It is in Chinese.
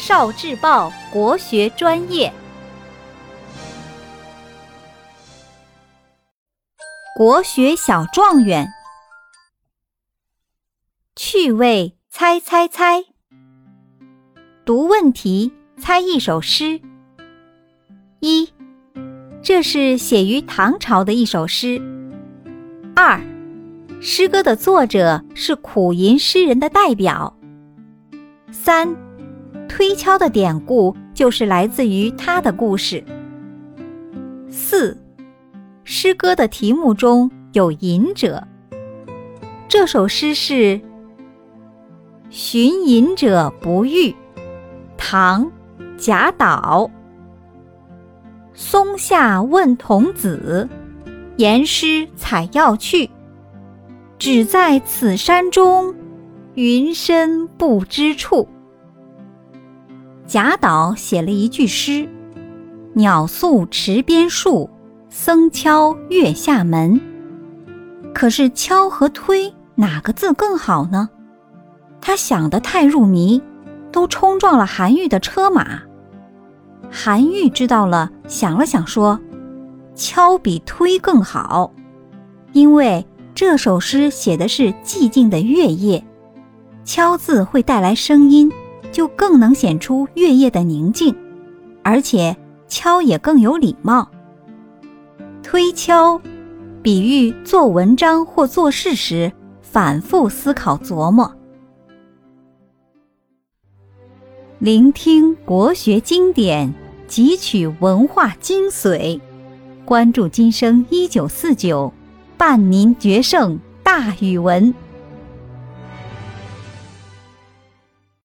少智报国学专业，国学小状元，趣味猜猜猜，读问题猜一首诗。一，这是写于唐朝的一首诗。二，诗歌的作者是苦吟诗人的代表。三，推敲的典故就是来自于他的故事。四，诗歌的题目中有隐者。这首诗是《寻隐者不遇》，唐·贾岛。松下问童子，言师采药去。只在此山中，云深不知处。贾岛写了一句诗：“鸟宿池边树，僧敲月下门。”可是敲和推哪个字更好呢？他想得太入迷，都冲撞了韩愈的车马。韩愈知道了，想了想说：“敲比推更好，因为这首诗写的是寂静的月夜，敲字会带来声音，就更能显出月夜的宁静，而且敲也更有礼貌。推敲，比喻做文章或做事时反复思考琢磨。聆听国学经典，汲取文化精髓，关注今生一九四九，伴您决胜大语文。